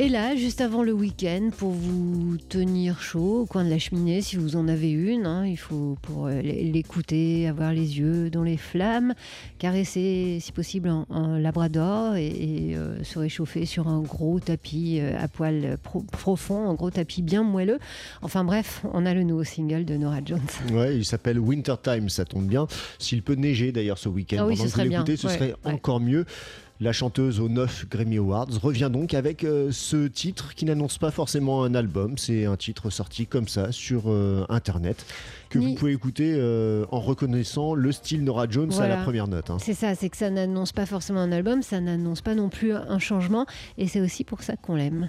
Et là, juste avant le week-end, pour vous tenir chaud au coin de la cheminée, si vous en avez une, hein, il faut pour euh, l'écouter, avoir les yeux dans les flammes, caresser si possible un, labrador et, euh, se réchauffer sur un gros tapis euh, à poil profond, un gros tapis bien moelleux. Enfin bref, on a le nouveau single de Nora Jones. Ouais, il s'appelle Wintertime, ça tombe bien. S'il peut neiger d'ailleurs ce week-end, ah oui, pendant ce ce serait encore mieux. La chanteuse aux 9 Grammy Awards revient donc avec euh, ce titre qui n'annonce pas forcément un album, c'est un titre sorti comme ça sur euh, internet que vous pouvez écouter euh, en reconnaissant le style Nora Jones à la première note. Hein. C'est ça, c'est que ça n'annonce pas forcément un album, ça n'annonce pas non plus un changement et c'est aussi pour ça qu'on l'aime.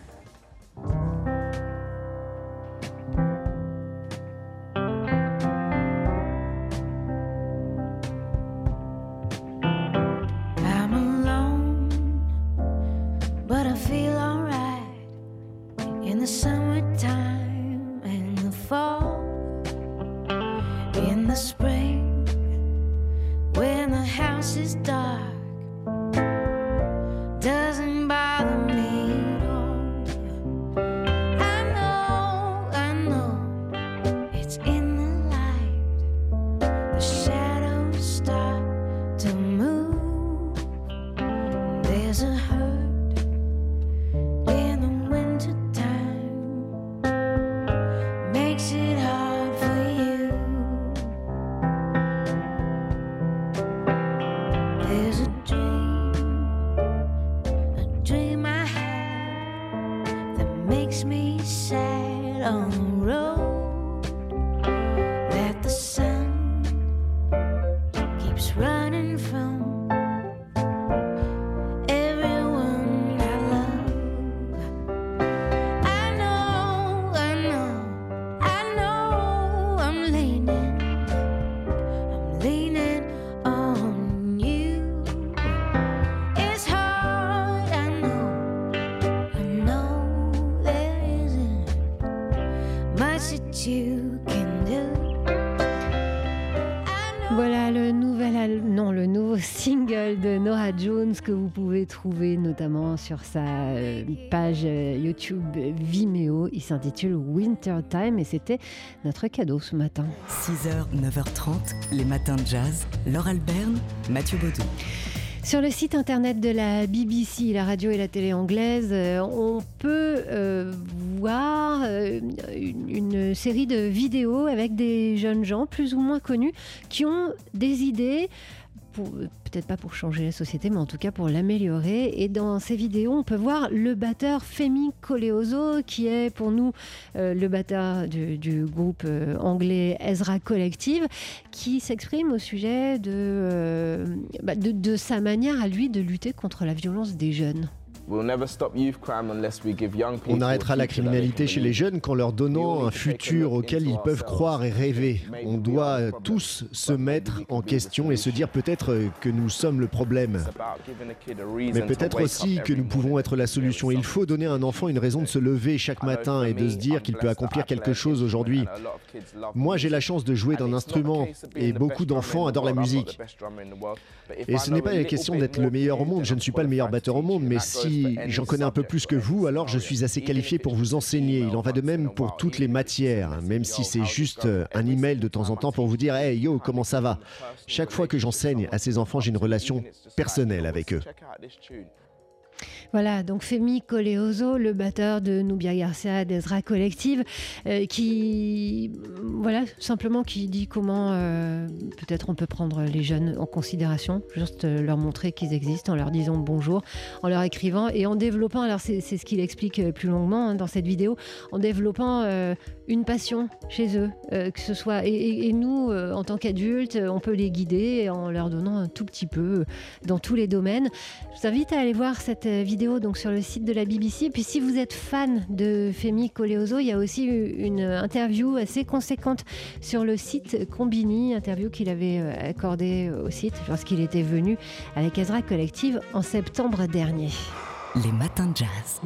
but I feel alright in the summertime and the fall, in the spring when the house is dark. Doesn't bother me at all. I know, I know it's in the light. The shadows start to move. There's a makes me sad on the road that the sun keeps running from single de Nora Jones que vous pouvez trouver notamment sur sa euh, page euh, YouTube Vimeo. Il s'intitule Winter Time et c'était notre cadeau ce matin. 6h, 9h30, les matins de jazz. Laure Alberne, Mathieu Baudou. Sur le site internet de la BBC, la radio et la télé anglaise, euh, on peut euh, voir euh, une, série de vidéos avec des jeunes gens plus ou moins connus qui ont des idées peut-être pas pour changer la société, mais en tout cas pour l'améliorer. Et dans ces vidéos, on peut voir le batteur Femi Coleoso, qui est pour nous euh, le batteur du, groupe euh, anglais Ezra Collective, qui s'exprime au sujet euh, bah, de, de sa manière à lui de lutter contre la violence des jeunes. On arrêtera la criminalité chez les jeunes qu'en leur donnant un futur auquel ils peuvent croire et rêver. On doit tous se mettre en question et se dire peut-être que nous sommes le problème. Mais peut-être aussi que nous pouvons être la solution. Il faut donner à un enfant une raison de se lever chaque matin et de se dire qu'il peut accomplir quelque chose aujourd'hui. Moi, j'ai la chance de jouer d'un instrument et beaucoup d'enfants adorent la musique. Et ce n'est pas la question d'être le meilleur au monde. Je ne suis pas le meilleur batteur au monde, mais si j'en connais un peu plus que vous, alors je suis assez qualifié pour vous enseigner. Il en va de même pour toutes les matières, même si c'est juste euh, un email de temps en temps pour vous dire Hey yo, comment ça va? Chaque fois que j'enseigne à ces enfants, j'ai une relation personnelle avec eux. Voilà, donc Femi Coleoso, le batteur de Nubia Garcia d'Ezra Collective, euh, qui, voilà, simplement qui dit comment euh, peut-être on peut prendre les jeunes en considération, juste euh, leur montrer qu'ils existent en leur disant bonjour, en leur écrivant et en développant, alors c'est ce qu'il explique plus longuement hein, dans cette vidéo, en développant une passion chez eux, que ce soit, et, nous, en tant qu'adultes, on peut les guider en leur donnant un tout petit peu dans tous les domaines. Je vous invite à aller voir cette vidéo donc sur le site de la BBC. Puis si vous êtes fan de Femi Coleoso, il y a aussi une interview assez conséquente sur le site Combini, interview qu'il avait euh, accordée au site lorsqu'il était venu avec Ezra Collective en septembre dernier. Les matins de jazz.